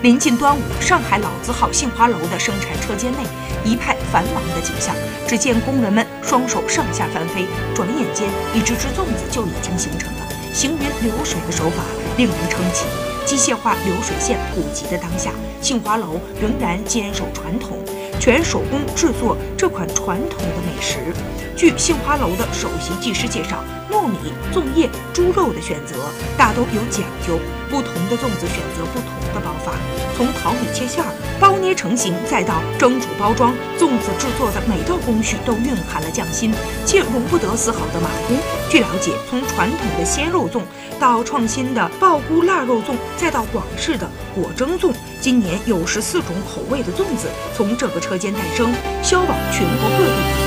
临近端午，上海老字号杏花楼的生产车间内一派繁忙的景象。只见工人们双手上下翻飞，转眼间一只只粽子就已经形成了。行云流水的手法令人称奇。机械化流水线普及的当下，杏花楼仍然坚守传统，全手工制作这款传统的美食。据杏花楼的首席技师介绍，糯米、粽叶、猪肉的选择大都有讲究，不同的粽子选择不同的，从淘米切馅儿、包捏成型，再到蒸煮包装，粽子制作的每道工序都蕴含了匠心，且容不得丝毫的马虎。据了解，从传统的鲜肉粽到创新的爆菇腊肉粽，再到广式的果蒸粽，今年有十四种口味的粽子从这个车间诞生，销往全国各地。